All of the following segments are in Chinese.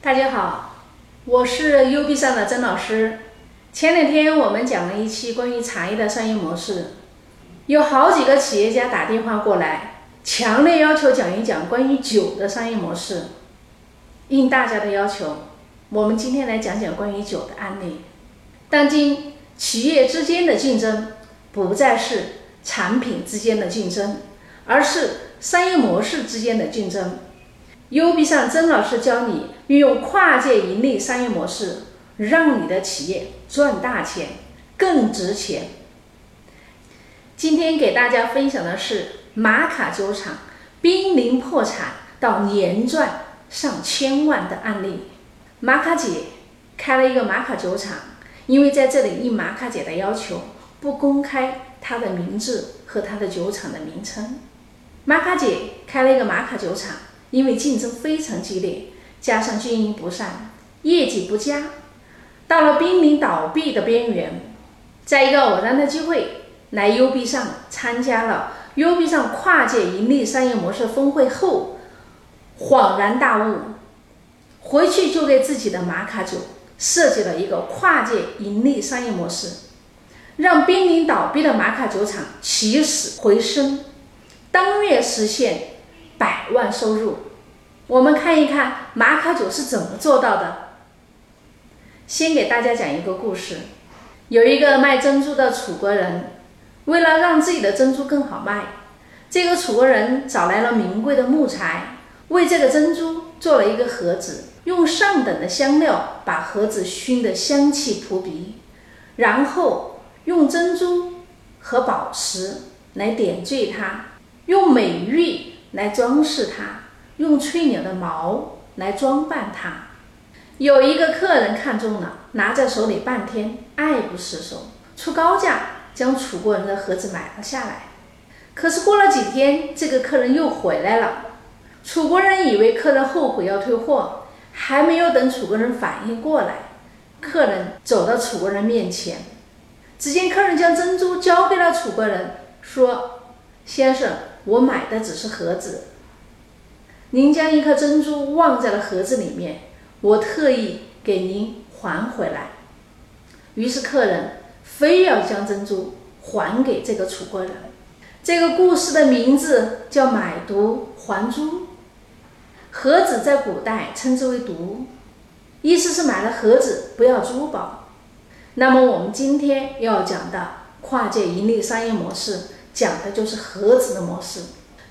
大家好，我是 U B 上的曾老师。前两天我们讲了一期关于茶叶的商业模式，有好几个企业家打电话过来，强烈要求讲一讲关于酒的商业模式。应大家的要求，我们今天来讲讲关于酒的案例。当今企业之间的竞争不再是产品之间的竞争，而是商业模式之间的竞争。U B 上曾老师教你运用跨界盈利商业模式，让你的企业赚大钱，更值钱。今天给大家分享的是玛卡酒厂濒临破产到年赚上千万的案例。玛卡姐开了一个玛卡酒厂，因为在这里应玛卡姐的要求，不公开她的名字和她的酒厂的名称。玛卡姐开了一个玛卡酒厂。因为竞争非常激烈，加上经营不善，业绩不佳，到了濒临倒闭的边缘。在一个偶然的机会，来 U B 上参加了 U B 上跨界盈利商业模式峰会后，恍然大悟，回去就给自己的玛卡酒设计了一个跨界盈利商业模式，让濒临倒闭的玛卡酒厂起死回生，当月实现。百万收入，我们看一看玛卡酒是怎么做到的。先给大家讲一个故事，有一个卖珍珠的楚国人，为了让自己的珍珠更好卖，这个楚国人找来了名贵的木材，为这个珍珠做了一个盒子，用上等的香料把盒子熏得香气扑鼻，然后用珍珠和宝石来点缀它，用美玉。来装饰它，用翠鸟的毛来装扮它。有一个客人看中了，拿在手里半天，爱不释手，出高价将楚国人的盒子买了下来。可是过了几天，这个客人又回来了。楚国人以为客人后悔要退货，还没有等楚国人反应过来，客人走到楚国人面前，只见客人将珍珠交给了楚国人，说：“先生。”我买的只是盒子，您将一颗珍珠忘在了盒子里面，我特意给您还回来。于是客人非要将珍珠还给这个楚国人。这个故事的名字叫“买椟还珠”。盒子在古代称之为椟，意思是买了盒子不要珠宝。那么我们今天要讲的跨界盈利商业模式。讲的就是盒子的模式，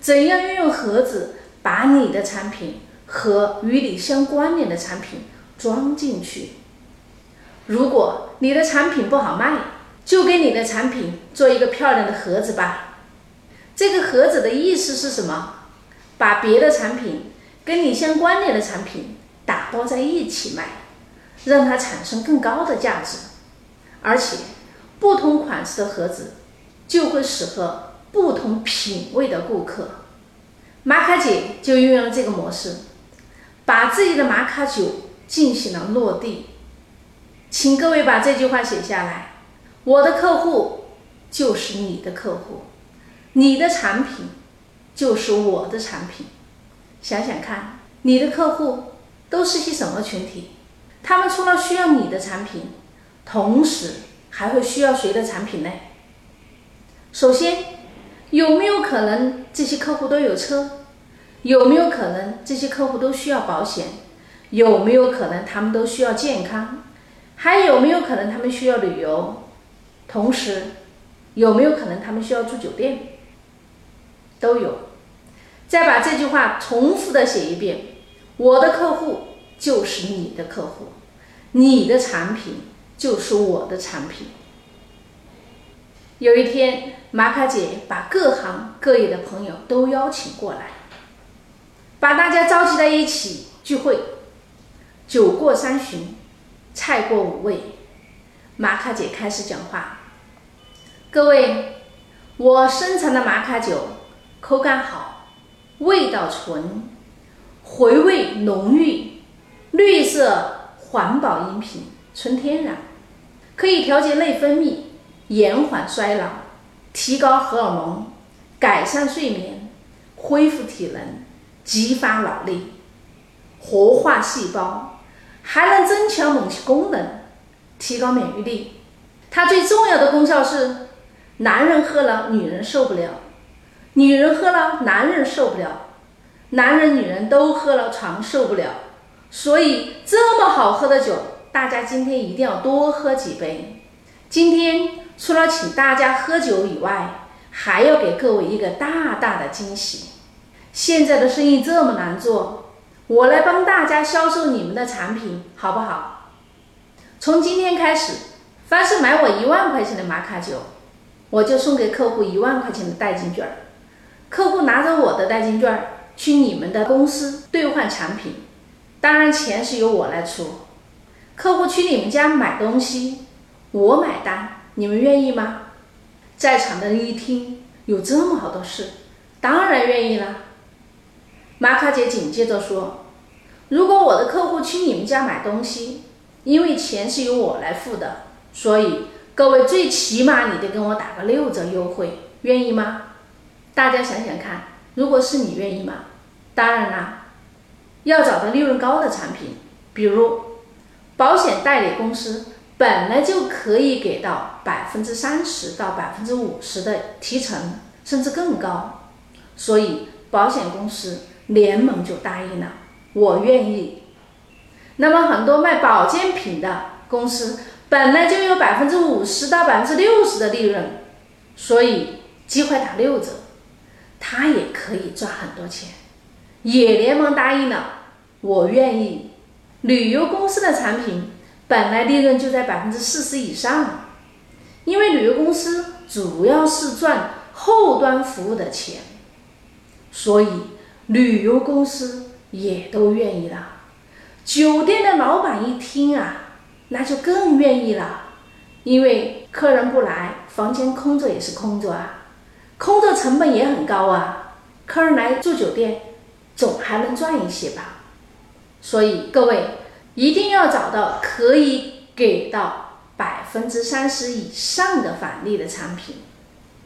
怎样运用盒子把你的产品和与你相关联的产品装进去。如果你的产品不好卖，就给你的产品做一个漂亮的盒子吧。这个盒子的意思是什么？把别的产品跟你相关联的产品打包在一起卖，让它产生更高的价值。而且，不同款式的盒子。就会适合不同品味的顾客。玛卡姐就运用了这个模式，把自己的玛卡酒进行了落地。请各位把这句话写下来：我的客户就是你的客户，你的产品就是我的产品。想想看，你的客户都是些什么群体？他们除了需要你的产品，同时还会需要谁的产品呢？首先，有没有可能这些客户都有车？有没有可能这些客户都需要保险？有没有可能他们都需要健康？还有没有可能他们需要旅游？同时，有没有可能他们需要住酒店？都有。再把这句话重复的写一遍：我的客户就是你的客户，你的产品就是我的产品。有一天，玛卡姐把各行各业的朋友都邀请过来，把大家召集在一起聚会。酒过三巡，菜过五味，玛卡姐开始讲话：“各位，我生产的玛卡酒口感好，味道纯，回味浓郁，绿色环保饮品，纯天然，可以调节内分泌。”延缓衰老，提高荷尔蒙，改善睡眠，恢复体能，激发脑力，活化细胞，还能增强某些功能，提高免疫力。它最重要的功效是，男人喝了女人受不了，女人喝了男人受不了，男人女人都喝了床受不了。所以这么好喝的酒，大家今天一定要多喝几杯。今天除了请大家喝酒以外，还要给各位一个大大的惊喜。现在的生意这么难做，我来帮大家销售你们的产品，好不好？从今天开始，凡是买我一万块钱的玛卡酒，我就送给客户一万块钱的代金券。客户拿着我的代金券去你们的公司兑换产品，当然钱是由我来出。客户去你们家买东西，我买单，你们愿意吗？在场的人一听，有这么好的事，当然愿意啦。玛卡姐紧接着说：“如果我的客户去你们家买东西，因为钱是由我来付的，所以各位最起码你得跟我打个六折优惠，愿意吗？大家想想看，如果是你愿意吗？当然啦，要找到利润高的产品，比如保险代理公司。”本来就可以给到百分之三十到百分之五十的提成，甚至更高，所以保险公司联盟就答应了，我愿意。那么很多卖保健品的公司本来就有百分之五十到百分之六十的利润，所以机会打六折，他也可以赚很多钱，也联盟答应了，我愿意。旅游公司的产品。本来利润就在百分之四十以上，因为旅游公司主要是赚后端服务的钱，所以旅游公司也都愿意了。酒店的老板一听啊，那就更愿意了，因为客人不来，房间空着也是空着啊，空着成本也很高啊，客人来住酒店，总还能赚一些吧。所以各位。一定要找到可以给到百分之三十以上的返利的产品，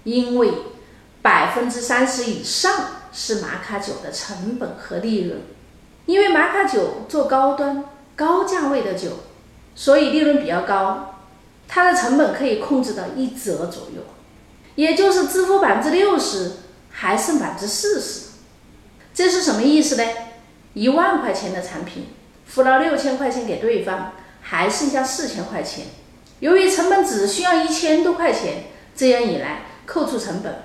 因为百分之三十以上是玛卡酒的成本和利润。因为玛卡酒做高端、高价位的酒，所以利润比较高，它的成本可以控制到一折左右，也就是支付百分之六十，还剩百分之四十。这是什么意思呢？一万块钱的产品。付了六千块钱给对方，还剩下四千块钱。由于成本只需要一千多块钱，这样一来扣除成本，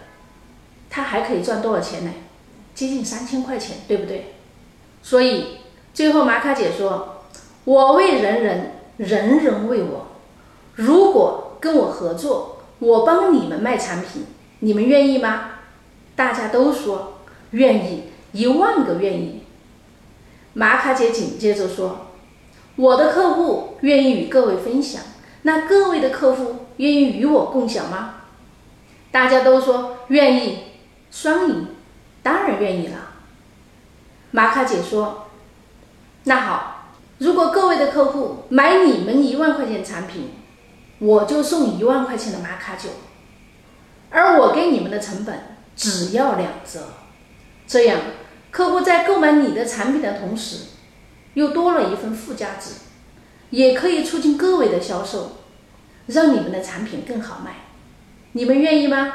他还可以赚多少钱呢？接近三千块钱，对不对？所以最后玛卡姐说：“我为人人，人人为我。如果跟我合作，我帮你们卖产品，你们愿意吗？”大家都说愿意，一万个愿意。玛卡姐紧接着说：“我的客户愿意与各位分享，那各位的客户愿意与我共享吗？”大家都说愿意，双赢，当然愿意了。玛卡姐说：“那好，如果各位的客户买你们一万块钱产品，我就送一万块钱的玛卡酒，而我给你们的成本只要两折，这样。”客户在购买你的产品的同时，又多了一份附加值，也可以促进各位的销售，让你们的产品更好卖。你们愿意吗？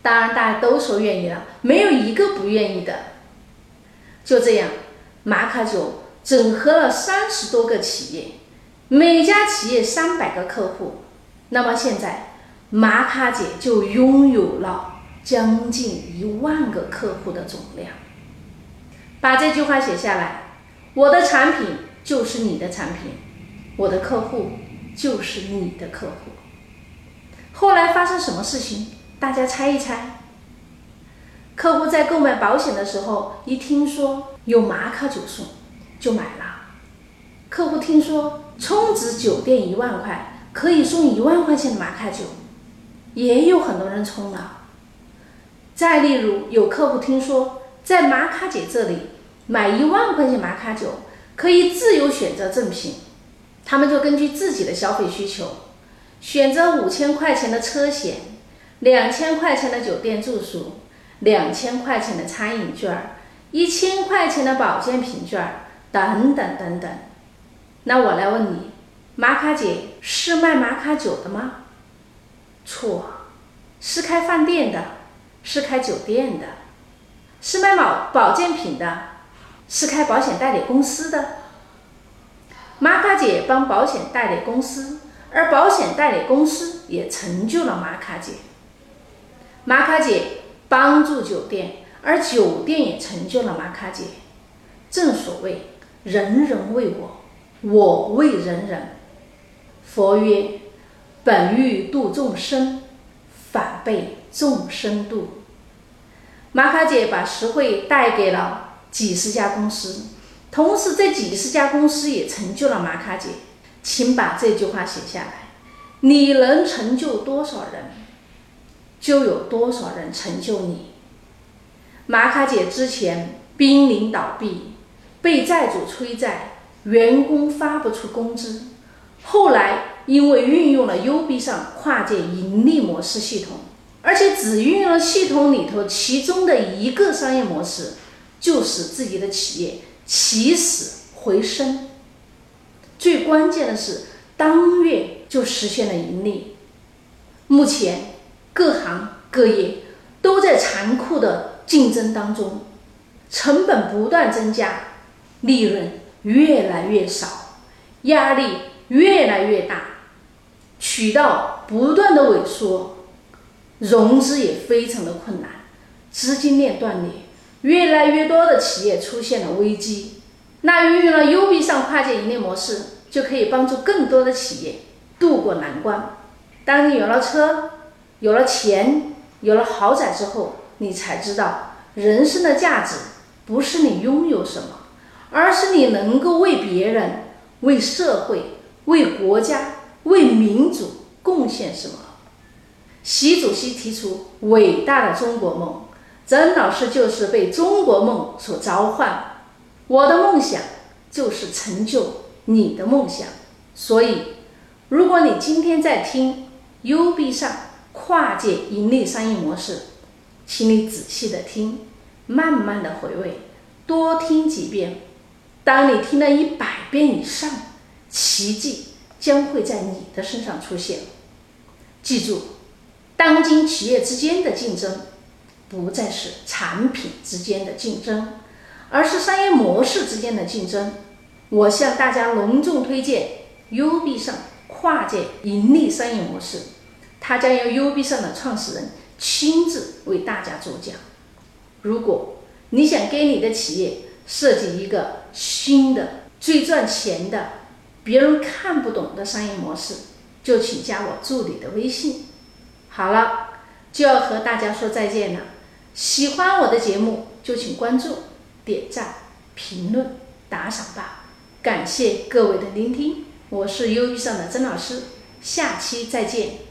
当然，大家都说愿意了，没有一个不愿意的。就这样，玛卡酒整合了三十多个企业，每家企业三百个客户。那么现在，玛卡姐就拥有了将近一万个客户的总量。把这句话写下来，我的产品就是你的产品，我的客户就是你的客户。后来发生什么事情？大家猜一猜。客户在购买保险的时候，一听说有玛卡酒送，就买了。客户听说充值酒店一万块可以送一万块钱的玛卡酒，也有很多人充了。再例如，有客户听说。在玛卡姐这里买一万块钱玛卡酒，可以自由选择赠品，他们就根据自己的消费需求，选择五千块钱的车险，两千块钱的酒店住宿，两千块钱的餐饮券，一千块钱的保健品券等等等等。那我来问你，玛卡姐是卖玛卡酒的吗？错，是开饭店的，是开酒店的，是卖保保健品的，是开保险代理公司的。玛卡姐帮保险代理公司，而保险代理公司也成就了玛卡姐。玛卡姐帮助酒店，而酒店也成就了玛卡姐。正所谓，人人为我，我为人人。佛曰：“本欲度众生，反被众生度。”玛卡姐把实惠带给了几十家公司，同时这几十家公司也成就了玛卡姐。请把这句话写下来：你能成就多少人，就有多少人成就你。玛卡姐之前濒临倒闭。被债主催债，员工发不出工资。后来因为运用了 U B 上跨界盈利模式系统，而且只运用了系统里头其中的一个商业模式，就使自己的企业起死回生。最关键的是，当月就实现了盈利。目前各行各业都在残酷的竞争当中，成本不断增加。利润越来越少，压力越来越大，渠道不断的萎缩，融资也非常的困难，资金链断裂，越来越多的企业出现了危机。那运用了 U B 上跨界盈利模式，就可以帮助更多的企业渡过难关。当你有了车，有了钱，有了豪宅之后，你才知道人生的价值不是你拥有什么。而是你能够为别人、为社会、为国家、为民主贡献什么？习主席提出伟大的中国梦，曾老师就是被中国梦所召唤。我的梦想就是成就你的梦想。所以，如果你今天在听 U B 上跨界盈利商业模式，请你仔细的听，慢慢的回味，多听几遍。当你听了一百遍以上，奇迹将会在你的身上出现。记住，当今企业之间的竞争，不再是产品之间的竞争，而是商业模式之间的竞争。我向大家隆重推荐 U B 上跨界盈利商业模式，它将由 U B 上的创始人亲自为大家主讲。如果你想给你的企业，设计一个新的、最赚钱的、别人看不懂的商业模式，就请加我助理的微信。好了，就要和大家说再见了。喜欢我的节目，就请关注、点赞、评论、打赏吧。感谢各位的聆听，我是忧郁上的曾老师，下期再见。